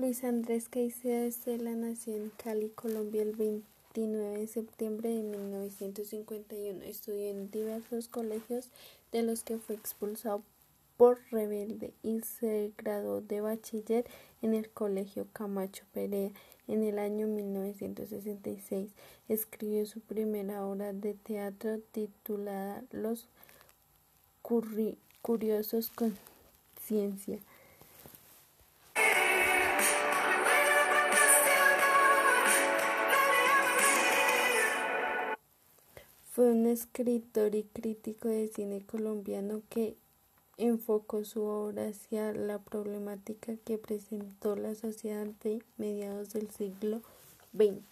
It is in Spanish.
Luis Andrés Caicedo Estela nació en Cali, Colombia, el 29 de septiembre de 1951. Estudió en diversos colegios de los que fue expulsado por rebelde y se graduó de bachiller en el Colegio Camacho Perea en el año 1966. Escribió su primera obra de teatro titulada Los Curiosos con Ciencia. Fue un escritor y crítico de cine colombiano que enfocó su obra hacia la problemática que presentó la sociedad de mediados del siglo XX.